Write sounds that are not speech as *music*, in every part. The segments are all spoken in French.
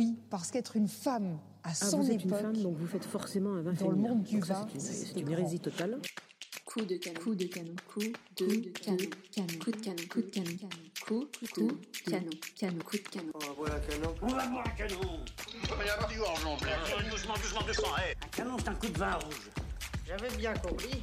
oui, parce qu'être une femme à Ah, son vous êtes époque, une femme, donc vous faites forcément un vin dans le monde du vin, c'est une- une hérésie totale. Coup de canon. Coup de canon. Coup de canon. Canon. Coup de canon. Coup de canon. Coup de canon. Canon. Coup de canon. On va boire un canon. On va boire un canon. Il va y avoir du en plein. Doucement, doucement, doucement. Un canon, c'est un coup de vin rouge. J'avais bien compris.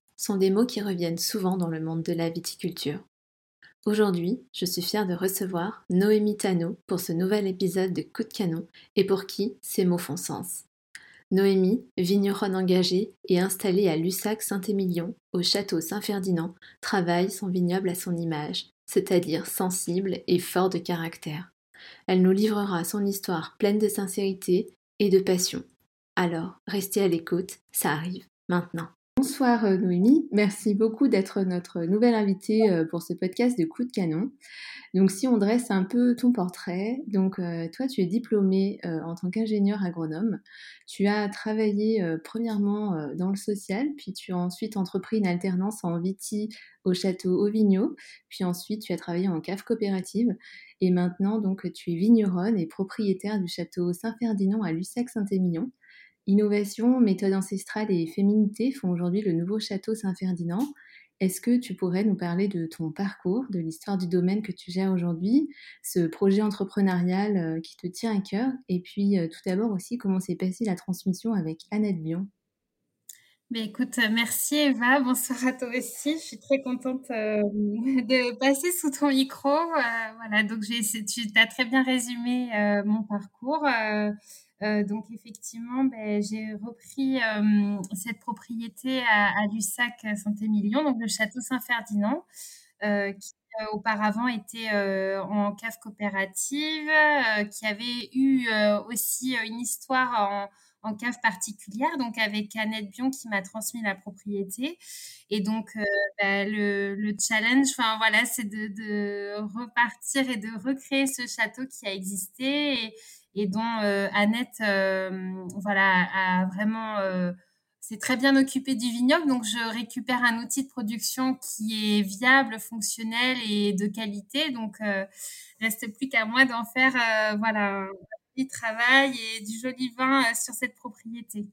sont des mots qui reviennent souvent dans le monde de la viticulture. Aujourd'hui, je suis fière de recevoir Noémie Tano pour ce nouvel épisode de Coup de canon et pour qui ces mots font sens. Noémie, vigneronne engagée et installée à Lussac-Saint-Émilion, au château Saint-Ferdinand, travaille son vignoble à son image, c'est-à-dire sensible et fort de caractère. Elle nous livrera son histoire pleine de sincérité et de passion. Alors, restez à l'écoute, ça arrive maintenant. Bonsoir euh, Noémie, merci beaucoup d'être notre nouvelle invitée euh, pour ce podcast de Coup de canon. Donc si on dresse un peu ton portrait, donc euh, toi tu es diplômée en tant qu'ingénieur agronome, tu as travaillé premièrement dans le social, puis tu as ensuite entrepris une alternance en viti au château Auvigno, puis ensuite tu as travaillé en cave coopérative et maintenant donc tu es vigneronne et propriétaire du château Saint-Ferdinand à Lussac-Saint-Émilion. Innovation, méthode ancestrale et féminité font aujourd'hui le nouveau château Saint-Ferdinand. Est-ce que tu pourrais nous parler de ton parcours, de l'histoire du domaine que tu gères aujourd'hui, ce projet entrepreneurial euh, qui te tient à cœur, et puis euh, tout d'abord aussi comment s'est passée la transmission avec Annette Bion? Mais écoute, euh, merci Eva, bonsoir à toi aussi. Je suis très contente *laughs* de passer sous ton micro. Voilà, donc tu as très bien résumé mon parcours. Euh, donc effectivement, ben, j'ai repris euh, cette propriété à, à Lussac-Saint-Émilion, donc le château Saint-Ferdinand, euh, qui auparavant était en cave coopérative, qui avait eu aussi une histoire en cave particulière, donc avec Annette Bion qui m'a transmis la propriété. Et donc, bah, le, le challenge, enfin voilà, c'est de, repartir et de recréer ce château qui a existé et dont euh, Annette, euh, voilà, a vraiment euh, s'est très bien occupée du vignoble. Donc, je récupère un outil de production qui est viable, fonctionnel et de qualité. Donc, euh, reste plus qu'à moi d'en faire, euh, voilà, du travail et du joli vin euh, sur cette propriété.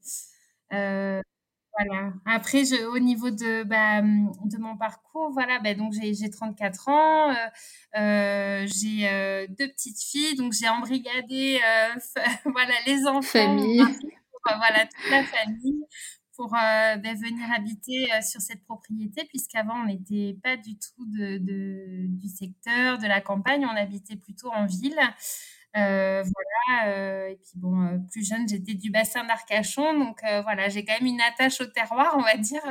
Voilà. Après, je, au niveau de, bah, de mon parcours, voilà, bah, donc j'ai, j'ai 34 ans, euh, euh, j'ai euh, deux petites filles, donc j'ai embrigadé *laughs* voilà, les enfants, Famille. pour, voilà, toute la famille pour bah, venir habiter sur cette propriété, puisqu'avant on n'était pas du tout de, de- du secteur, de la campagne, on habitait plutôt en ville. Euh, voilà, euh, et puis bon, euh, plus jeune, j'étais du bassin d'Arcachon, donc voilà, j'ai quand même une attache au terroir, on va dire.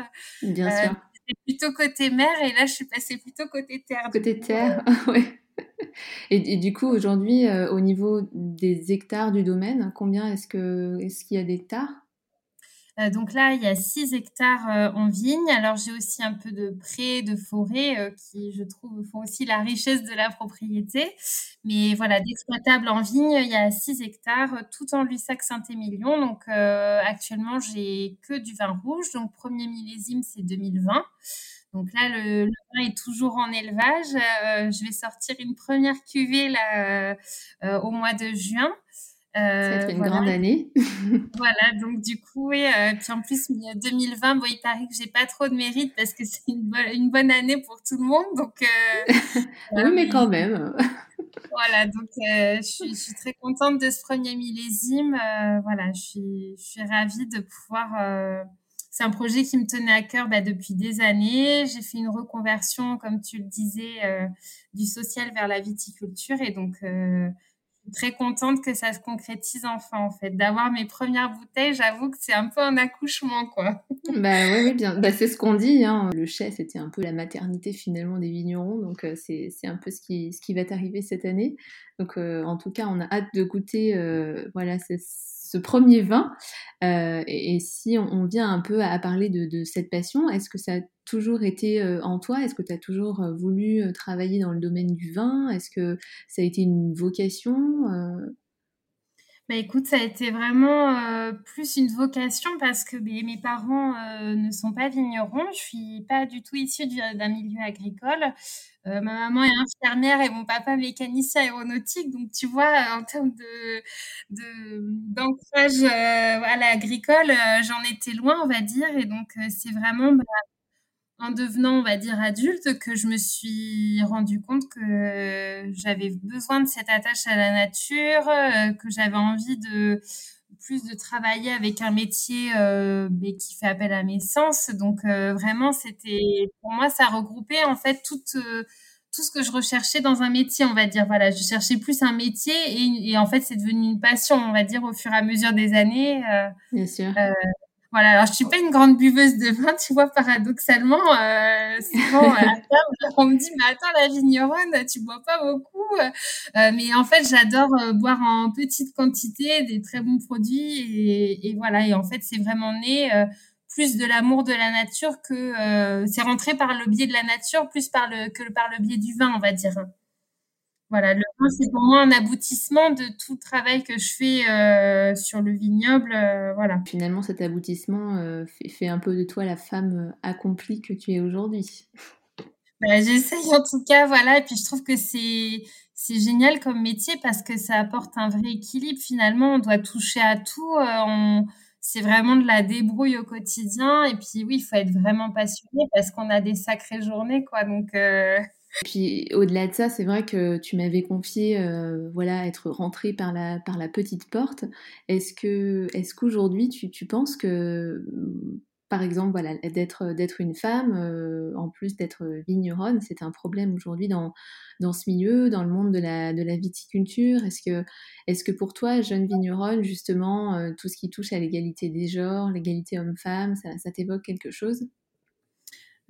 Bien sûr, J'étais plutôt côté mer, et là, je suis passée plutôt côté terre. côté terre, *laughs* ouais. Et, et du coup aujourd'hui, au niveau des hectares du domaine, combien est-ce que est-ce qu'il y a d'hectares? Donc là, il y a 6 hectares euh, en vigne. Alors, j'ai aussi un peu de prés, de forêts euh, qui, je trouve, font aussi la richesse de la propriété. Mais voilà, d'exploitable en vigne, il y a 6 hectares, euh, tout en Lussac-Saint-Émilion. Donc, euh, actuellement, j'ai que du vin rouge. Donc, premier millésime, c'est 2020. Donc là, le, vin est toujours en élevage. Euh, je vais sortir une première cuvée là, euh, euh, au mois de juin. Ça va Euh, être une voilà. grande année. *laughs* Voilà, donc du coup, oui, euh, puis en plus, mais, euh, 2020, bon, il paraît que j'ai pas trop de mérite parce que c'est une, bonne- une bonne année pour tout le monde. Donc, euh, *laughs* oui, mais quand même. *laughs* voilà, donc euh, je, suis, je suis très contente de ce premier millésime. Euh, voilà, je suis, je suis ravie de pouvoir. euh, c'est un projet qui me tenait à cœur bah, depuis des années. J'ai fait une reconversion, comme tu le disais, euh, du social vers la viticulture et donc. Euh, très contente que ça se concrétise enfin, en fait. D'avoir mes premières bouteilles, j'avoue que c'est un peu un accouchement, quoi. *laughs* bah oui, bien. Bah, c'est ce qu'on dit. Hein. Le chai, c'était un peu la maternité finalement des vignerons, donc euh, c'est un peu ce qui, ce qui va t'arriver cette année. Donc euh, en tout cas, on a hâte de goûter euh, voilà, ce premier vin. Et, si on, vient un peu à, parler de, de cette passion, est-ce que ça toujours été en toi? Est-ce que tu as toujours voulu travailler dans le domaine du vin? Est-ce que ça a été une vocation bah écoute, ça a été vraiment euh, plus une vocation parce que mes, mes parents euh, ne sont pas vignerons. Je suis pas du tout issue d'un milieu agricole. Euh, ma maman est infirmière et mon papa mécanicien aéronautique. Donc tu vois, en termes de d'ancrage à l'agricole, j'en étais loin, on va dire. Et donc c'est vraiment bah, en devenant, on va dire, adulte, que je me suis rendu compte que j'avais besoin de cette attache à la nature, euh, que j'avais envie de plus de travailler avec un métier euh, mais qui fait appel à mes sens. Donc euh, vraiment, c'était pour moi, ça regroupait en fait tout tout ce que je recherchais dans un métier, on va dire. Voilà, je cherchais plus un métier et, et en fait, c'est devenu une passion, on va dire, au fur et à mesure des années. Bien sûr. Voilà, alors je suis pas une grande buveuse de vin, tu vois, paradoxalement, euh, souvent à table, *laughs* on me dit, mais attends, la vigneronne, tu bois pas beaucoup. Euh, mais en fait, j'adore euh, boire en petite quantité des très bons produits et, et voilà. Et en fait, c'est vraiment né euh, plus de l'amour de la nature que euh, c'est rentré par le biais de la nature plus par le que par le biais du vin, on va dire. Voilà, le vin, c'est pour moi un aboutissement de tout le travail que je fais euh, sur le vignoble. Euh, voilà. Finalement, cet aboutissement euh, fait, un peu de toi la femme accomplie que tu es aujourd'hui. *laughs* Bah, J'essaye en tout cas, voilà. Et puis je trouve que c'est c'est génial comme métier parce que ça apporte un vrai équilibre. Finalement, on doit toucher à tout. On... C'est vraiment de la débrouille au quotidien. Et puis oui, il faut être vraiment passionné parce qu'on a des sacrées journées, quoi. Donc puis au-delà de ça, c'est vrai que tu m'avais confié, euh, voilà, être rentrée par la, par la petite porte. Est-ce que, est-ce qu'aujourd'hui tu, tu penses que, par exemple, voilà, d'être, d'être une femme, euh, en plus d'être vigneronne, c'est un problème aujourd'hui dans, dans ce milieu, dans le monde de la, de la viticulture? Est-ce que, est-ce que pour toi, jeune vigneronne, justement, euh, tout ce qui touche à l'égalité des genres, l'égalité homme-femme, ça, ça t'évoque quelque chose?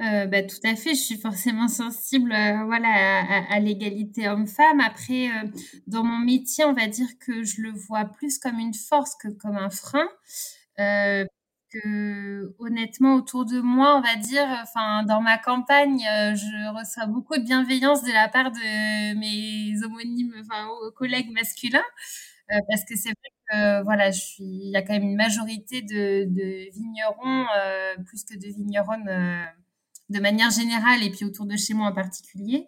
Euh, bah, tout à fait, je suis forcément sensible euh, voilà, à, à, l'égalité homme-femme. Après, euh, dans mon métier, on va dire que je le vois plus comme une force que comme un frein. Euh, que honnêtement, autour de moi, on va dire, enfin, dans ma campagne, je reçois beaucoup de bienveillance de la part de mes homonymes, enfin, collègues masculins. parce que c'est vrai que voilà, je suis, il y a quand même une majorité de, de vignerons plus que de vigneronnes de manière générale et puis autour de chez moi en particulier.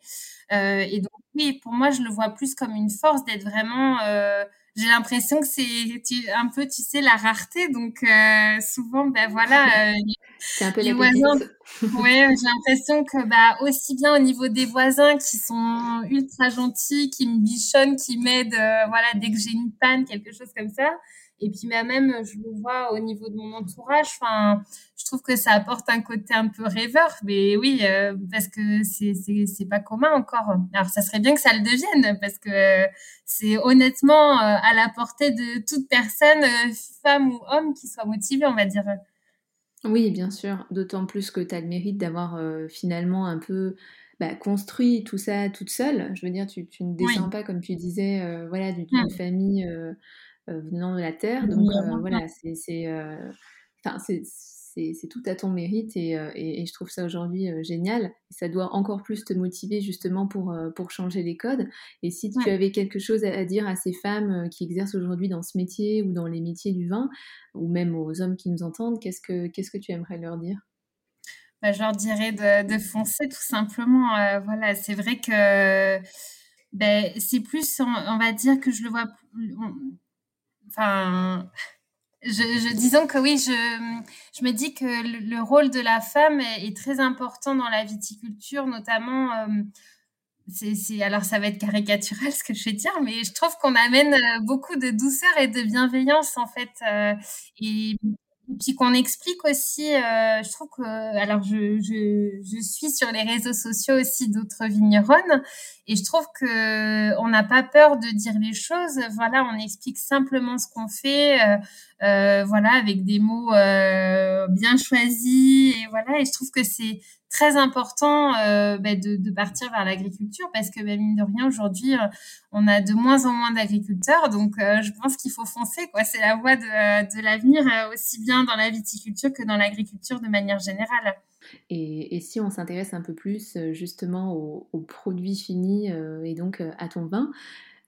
Euh, et donc oui, pour moi, je le vois plus comme une force d'être vraiment. Euh, j'ai l'impression que c'est un peu, tu sais, la rareté. Donc euh, souvent, ben voilà. *laughs* Euh, c'est un peu les voisins. *laughs* oui, j'ai l'impression que bah aussi bien au niveau des voisins qui sont ultra gentils, qui me bichonnent, qui m'aident, euh, voilà, dès que j'ai une panne, quelque chose comme ça. Et puis même, je le vois au niveau de mon entourage. Enfin, je trouve que ça apporte un côté un peu rêveur. Mais oui, euh, parce que c'est c'est pas commun encore. Alors ça serait bien que ça le devienne parce que c'est honnêtement euh, à la portée de toute personne, euh, femme ou homme, qui soit motivée, on va dire. Oui, bien sûr. D'autant plus que tu as le mérite d'avoir finalement un peu bah, construit tout ça toute seule. Je veux dire, tu, tu ne descends pas, comme tu disais, voilà, d'une mmh. famille euh, venant de la terre. Donc euh, voilà, c'est euh, c'est tout à ton mérite et, et, je trouve ça aujourd'hui génial. Et ça doit encore plus te motiver justement pour, pour changer les codes. Et si tu avais quelque chose à, dire à ces femmes qui exercent aujourd'hui dans ce métier ou dans les métiers du vin, ou même aux hommes qui nous entendent, qu'est-ce que, qu'est-ce que tu aimerais leur dire? Bah, Je leur dirais de, de foncer tout simplement. voilà, c'est vrai que ben, c'est plus, on, va dire que je le vois enfin, je, je, disons que oui, je, me dis que le, rôle de la femme est, très important dans la viticulture, notamment. Euh, alors ça va être caricatural ce que je vais dire, mais je trouve qu'on amène euh, beaucoup de douceur et de bienveillance en fait. Euh, et et puis qu'on explique aussi, euh, je trouve que, alors je, je, je, suis sur les réseaux sociaux aussi d'autres vigneronnes, et je trouve que on n'a pas peur de dire les choses. Voilà, on explique simplement ce qu'on fait, euh, euh, voilà, avec des mots euh, bien choisis, et voilà, et je trouve que c'est très important euh, bah, de, partir vers l'agriculture parce que bah, mine de rien aujourd'hui on a de moins en moins d'agriculteurs. Donc je pense qu'il faut foncer quoi. C'est la voie de, l'avenir aussi bien dans la viticulture que dans l'agriculture de manière générale. Et, si on s'intéresse un peu plus justement aux produits finis et donc à ton vin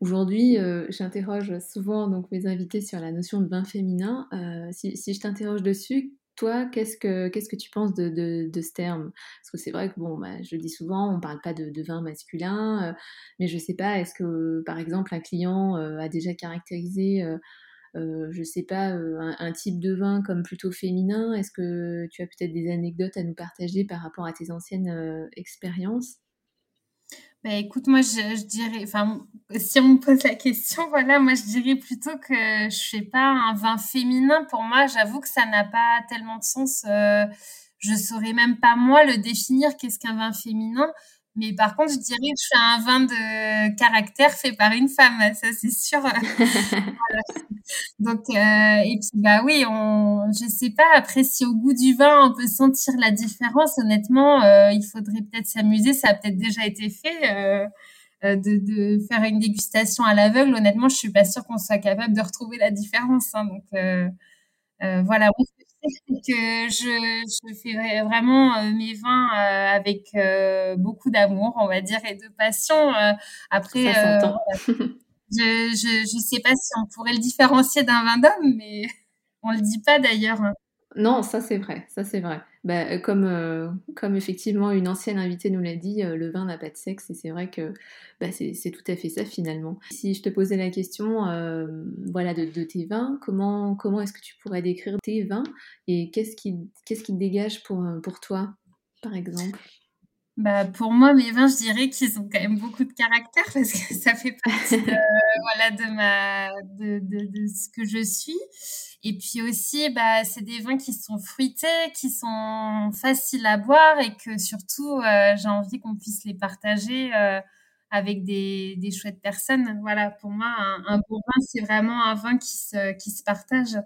Aujourd'hui, euh, j'interroge souvent donc mes invités sur la notion de vin féminin. Euh, si, je t'interroge dessus, toi, qu'est-ce que, tu penses de, ce terme? Parce que c'est vrai que, bon, bah, je dis souvent, on parle pas de, vin masculin, euh, mais je sais pas, est-ce que, par exemple, un client a déjà caractérisé, je sais pas, un, type de vin comme plutôt féminin? Est-ce que tu as peut-être des anecdotes à nous partager par rapport à tes anciennes expériences? Bah, écoute, moi, je, dirais, enfin, si on me pose la question, *laughs* voilà, moi, je dirais plutôt que je fais pas un vin féminin. Pour moi, j'avoue que ça n'a pas tellement de sens. Euh, je saurais même pas moi le définir. Qu'est-ce qu'un vin féminin Mais par contre, je dirais que je fais un vin de caractère fait par une femme. Ça, c'est sûr. *laughs* voilà. Donc, euh, et puis, bah oui, on, je sais pas. Après, si au goût du vin, on peut sentir la différence, honnêtement, euh, il faudrait peut-être s'amuser. Ça a peut-être déjà été fait. Euh, de, de, faire une dégustation à l'aveugle, honnêtement, je suis pas sûre qu'on soit capable de retrouver la différence. Hein, donc euh, euh, voilà, oui, que je, je fais vraiment euh, mes vins euh, avec euh, beaucoup d'amour, on va dire, et de passion. après, Ça *laughs* je, je je sais pas si on pourrait le différencier d'un vin d'homme, mais on le dit pas d'ailleurs. Hein. Non, ça c'est vrai, ça c'est vrai. Bah, comme, euh, comme effectivement une ancienne invitée nous l'a dit, euh, le vin n'a pas de sexe et c'est vrai que bah, c'est tout à fait ça finalement. Si je te posais la question euh, voilà, de, de, tes vins, comment, comment est-ce que tu pourrais décrire tes vins et qu'est-ce qui, qu'est-ce qui te dégage pour, pour toi par exemple? Bah, pour moi, mes vins, je dirais qu'ils ont quand même beaucoup de caractère *laughs* parce que ça fait partie de, voilà, de, ma, de, de, ce que je suis. Et puis aussi, bah, c'est des vins qui sont fruités, qui sont faciles à boire et que surtout, euh, j'ai envie qu'on puisse les partager euh, avec des, des chouettes personnes. Voilà, pour moi, un, un bon vin, c'est vraiment un vin qui se, qui se partage.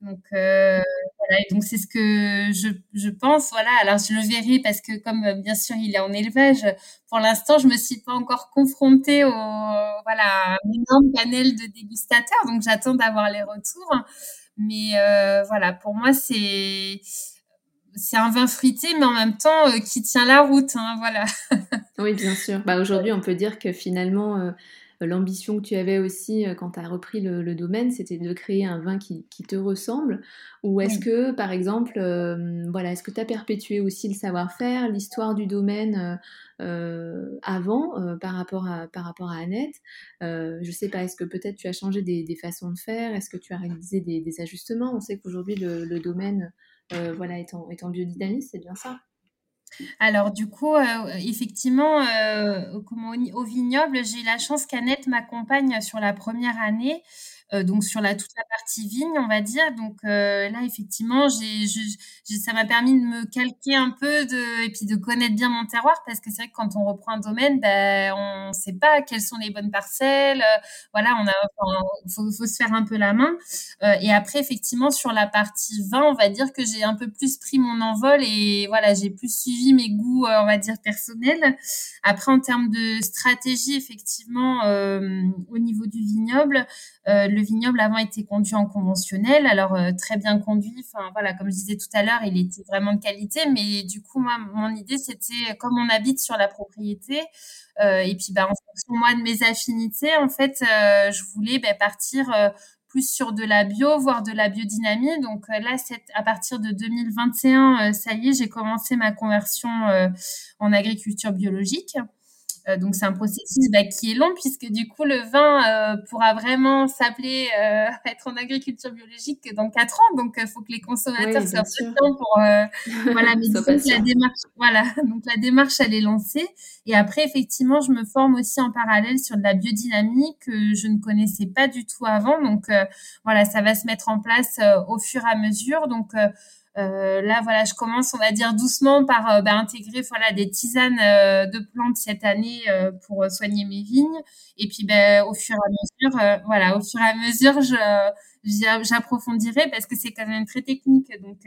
Donc euh, voilà, et donc c'est ce que je, je pense. Voilà, alors je le verrai parce que comme euh, bien sûr il est en élevage, pour l'instant je me suis pas encore confrontée au voilà un énorme panel de dégustateurs, donc j'attends d'avoir les retours. Mais euh, voilà, pour moi c'est c'est un vin fruité, mais en même temps qui tient la route. Hein, voilà. oui, bien sûr. Bah, Aujourd'hui, on peut dire que finalement, l'ambition que tu avais aussi euh, quand tu as repris le, le domaine, c'était de créer un vin qui, qui te ressemble. Ou est-ce oui. que, par exemple, euh, voilà, est-ce que tu as perpétué aussi le savoir-faire, l'histoire du domaine euh, avant par, rapport à, par rapport à Annette? Je sais pas, est-ce que peut-être tu as changé des, des, façons de faire? Est-ce que tu as réalisé des, des ajustements? On sait qu'aujourd'hui, le, le, domaine voilà, est en, est en c'est bien ça? Alors du coup, euh, effectivement, euh, au, vignoble, j'ai eu la chance qu'Annette m'accompagne sur la première année euh, donc sur la toute la partie vigne, on va dire. Donc euh, là, effectivement, j'ai, j'ai, ça m'a permis de me calquer un peu de, et puis de connaître bien mon terroir parce que c'est vrai que quand on reprend un domaine, ben, on ne sait pas quelles sont les bonnes parcelles. Euh, voilà, on a, enfin, faut, faut se faire un peu la main. Euh, et après, effectivement, sur la partie vin, on va dire que j'ai un peu plus pris mon envol et voilà, j'ai plus suivi mes goûts, euh, on va dire personnels. Après, en termes de stratégie, effectivement, euh, au niveau du vignoble, le le vignoble avant était conduit en conventionnel, alors euh, très bien conduit. Enfin voilà, comme je disais tout à l'heure, il était vraiment de qualité. Mais du coup, moi, mon idée, c'était comme on habite sur la propriété, euh, et puis bah, en fonction moi de mes affinités, en fait, euh, je voulais bah, partir plus sur de la bio, voire de la biodynamie. Donc là, à partir de 2021, ça y est, j'ai commencé ma conversion en agriculture biologique. Euh, donc c'est un processus bah, qui est long puisque du coup le vin euh, pourra vraiment s'appeler euh, *laughs* être en agriculture biologique que dans quatre ans. Donc il faut que les consommateurs soient patients pour *laughs* voilà. Mais la démarche, voilà. *laughs* Donc la démarche elle est lancée et après effectivement je me forme aussi en parallèle sur de la biodynamie que je ne connaissais pas du tout avant. Donc voilà ça va se mettre en place au fur et à mesure. Donc euh, là, voilà, je commence, on va dire doucement par euh, bah, intégrer voilà des tisanes euh, de plantes cette année pour soigner mes vignes. Et puis, bah, au fur et à mesure, voilà, au fur et à mesure, je j'approfondirai parce que c'est quand même très technique. Donc,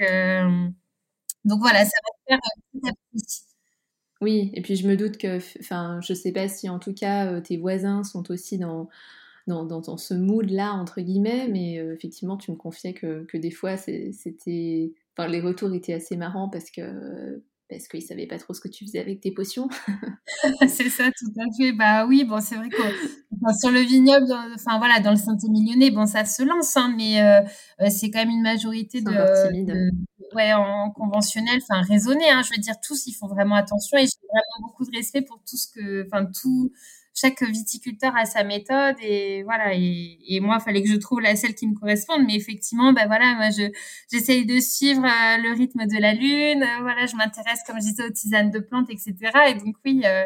donc voilà, ça va se faire petit à petit. Oui, et puis je me doute que, enfin, je sais pas si en tout cas tes voisins sont aussi dans dans, dans, ce mood-là, entre guillemets, mais effectivement, tu me confiais que, que des fois, c'était Enfin, les retours étaient assez marrants parce que parce qu'ils savaient pas trop ce que tu faisais avec tes potions. *laughs* c'est ça, tout à fait. Bah oui, bon, c'est vrai que sur le vignoble, enfin voilà, dans le Saint-Émilionnais, bon, ça se lance, hein, mais euh, euh, c'est quand même une majorité de, de, ouais, en conventionnel, enfin raisonné. Hein, je veux dire, tous, ils font vraiment attention et j'ai vraiment beaucoup de respect pour tout ce que, enfin tout chaque viticulteur a sa méthode et voilà et, et moi il fallait que je trouve la celle qui me corresponde. Mais effectivement ben voilà moi je j'essaye de suivre euh, le rythme de la lune euh, voilà je m'intéresse comme je disais aux tisanes de plantes etc et donc oui euh,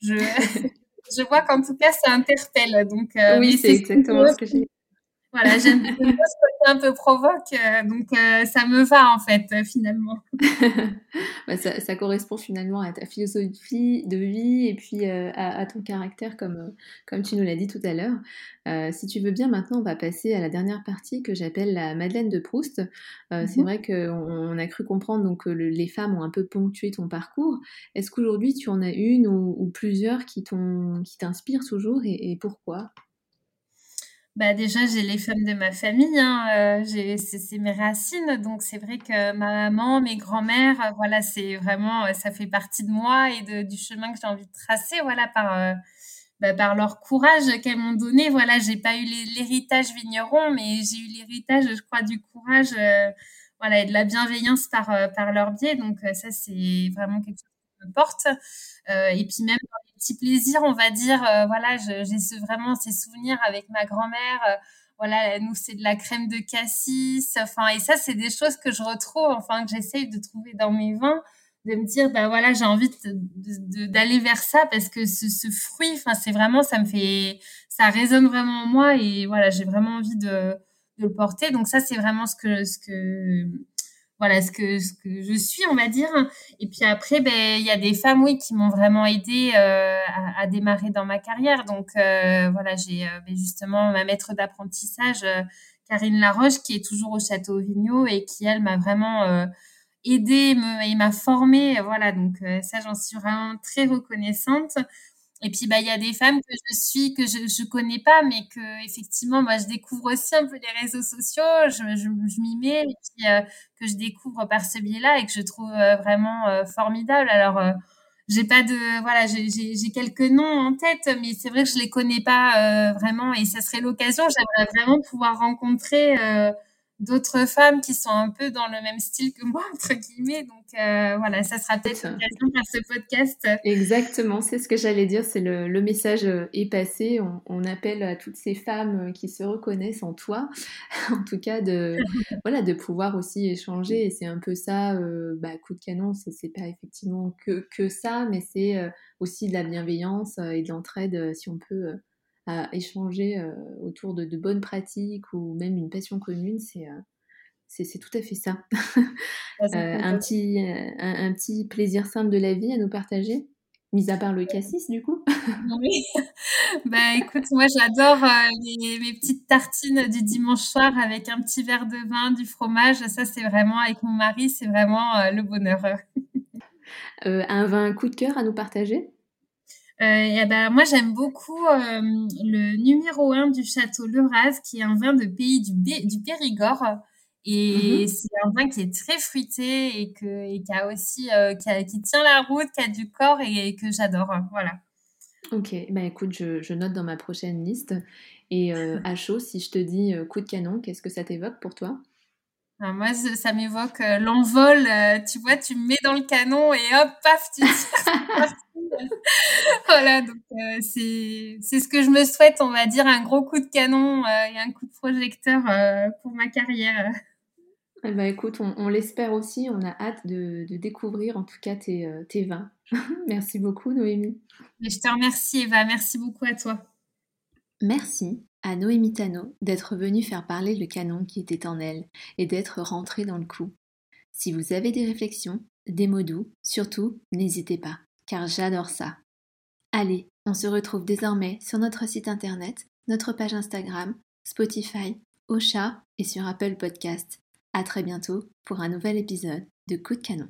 je *laughs* je vois qu'en tout cas ça interpelle. Donc oui c'est exactement ce que j'ai voilà, j'aime ce côté un peu provoque, euh, donc euh, ça me va en fait, euh, finalement. *laughs* bah, ça, ça, correspond finalement à ta philosophie de vie et puis à, à, ton caractère, comme, comme tu nous l'as dit tout à l'heure. si tu veux bien, maintenant, on va passer à la dernière partie que j'appelle la Madeleine de Proust. C'est mhm. vrai qu'on on a cru comprendre donc, que les femmes ont un peu ponctué ton parcours. Est-ce qu'aujourd'hui, tu en as une ou, ou plusieurs qui t'inspirent toujours et, et pourquoi? Bah déjà, j'ai les femmes de ma famille, hein, euh, c'est mes racines, donc c'est vrai que ma maman, mes grands-mères, euh, voilà, c'est vraiment, euh, ça fait partie de moi et de, du chemin que j'ai envie de tracer, voilà, par, bah, par leur courage qu'elles m'ont donné. Voilà, j'ai pas eu l'héritage vigneron, mais j'ai eu l'héritage, je crois, du courage, voilà, et de la bienveillance par, par leur biais. Donc ça, c'est vraiment quelque chose porte. et puis même dans petits plaisirs, on va dire. Euh, voilà, j'ai vraiment ces souvenirs avec ma grand-mère. Euh, voilà, nous, c'est de la crème de cassis. Enfin, et ça, c'est des choses que je retrouve, enfin, que j'essaye de trouver dans mes vins de me dire ben voilà j'ai envie d'aller vers ça parce que ce, ce fruit enfin c'est vraiment ça me fait ça résonne vraiment en moi et voilà j'ai vraiment envie de, de le porter donc ça c'est vraiment ce que ce que voilà ce que ce que je suis on va dire. Et puis après ben il y a des femmes oui qui m'ont vraiment aidé euh, à, démarrer dans ma carrière. Donc euh, voilà j'ai euh, ben, justement ma maître d'apprentissage Karine Laroche qui est toujours au château Vigneault et qui elle m'a vraiment aidé et m'a formée voilà. Donc ça j'en suis vraiment très reconnaissante et puis, bah, il y a des femmes que je suis, que je ne connais pas, mais que effectivement, moi, je découvre aussi un peu les réseaux sociaux, je, je, je m'y mets, et puis euh, que je découvre par ce biais-là et que je trouve euh, vraiment euh, formidable. Alors, j'ai pas de, voilà, j'ai quelques noms en tête, mais c'est vrai que je les connais pas vraiment, et ça serait l'occasion. J'aimerais vraiment pouvoir rencontrer d'autres femmes qui sont un peu dans le même style que moi, entre guillemets. Donc euh, voilà, ça sera peut-être l'occasion par ce podcast. Exactement, c'est ce que j'allais dire, c'est le, le, message euh, est passé. On, on, appelle à toutes ces femmes euh, qui se reconnaissent en toi, *laughs* en tout cas, de, *laughs* voilà, de pouvoir aussi échanger. Et c'est un peu ça, euh, bah, coup de canon, c'est pas effectivement que, que ça, mais c'est aussi de la bienveillance et de l'entraide, si on peut à échanger euh, autour de, de, bonnes pratiques ou même une passion commune, c'est euh, c'est tout à fait ça. *laughs* euh, un, petit, un, un, petit plaisir simple de la vie à nous partager, mis à part le cassis du coup. *laughs* oui. bah écoute, moi j'adore euh, mes petites tartines du dimanche soir avec un petit verre de vin, du fromage. Ça c'est vraiment avec mon mari, c'est vraiment euh, le bonheur. *laughs* un vin coup de cœur à nous partager? Et ben, moi, j'aime beaucoup euh, le numéro 1 du château Leraz, qui est un vin de pays du, du Périgord. Et mmh c'est un vin qui est très fruité et, que, et qui a aussi euh, qui, a, qui, tient la route, qui a du corps et, que j'adore. Voilà. Ok, bah écoute, je, je, note dans ma prochaine liste. Et *laughs* à chaud, si je te dis coup de canon, qu'est-ce que ça t'évoque pour toi? Moi, ça m'évoque l'envol. tu vois, tu me mets dans le canon et hop, paf, tu *laughs* tires. voilà, donc c'est c'est ce que je me souhaite, on va dire, un gros coup de canon et un coup de projecteur pour ma carrière. Eh ben, écoute, on, l'espère aussi, on a hâte de, découvrir en tout cas tes, tes vins. *laughs* Merci beaucoup Noémie. je te remercie Eva, merci beaucoup à toi. Merci à Noémie Tano d'être venue faire parler le canon qui était en elle et d'être rentrée dans le coup. Si vous avez des réflexions, des mots doux, surtout, n'hésitez pas, car j'adore ça. Allez, on se retrouve désormais sur notre site internet, notre page Instagram, Spotify, Ocha et sur Apple Podcast. À très bientôt pour un nouvel épisode de Coup de canon.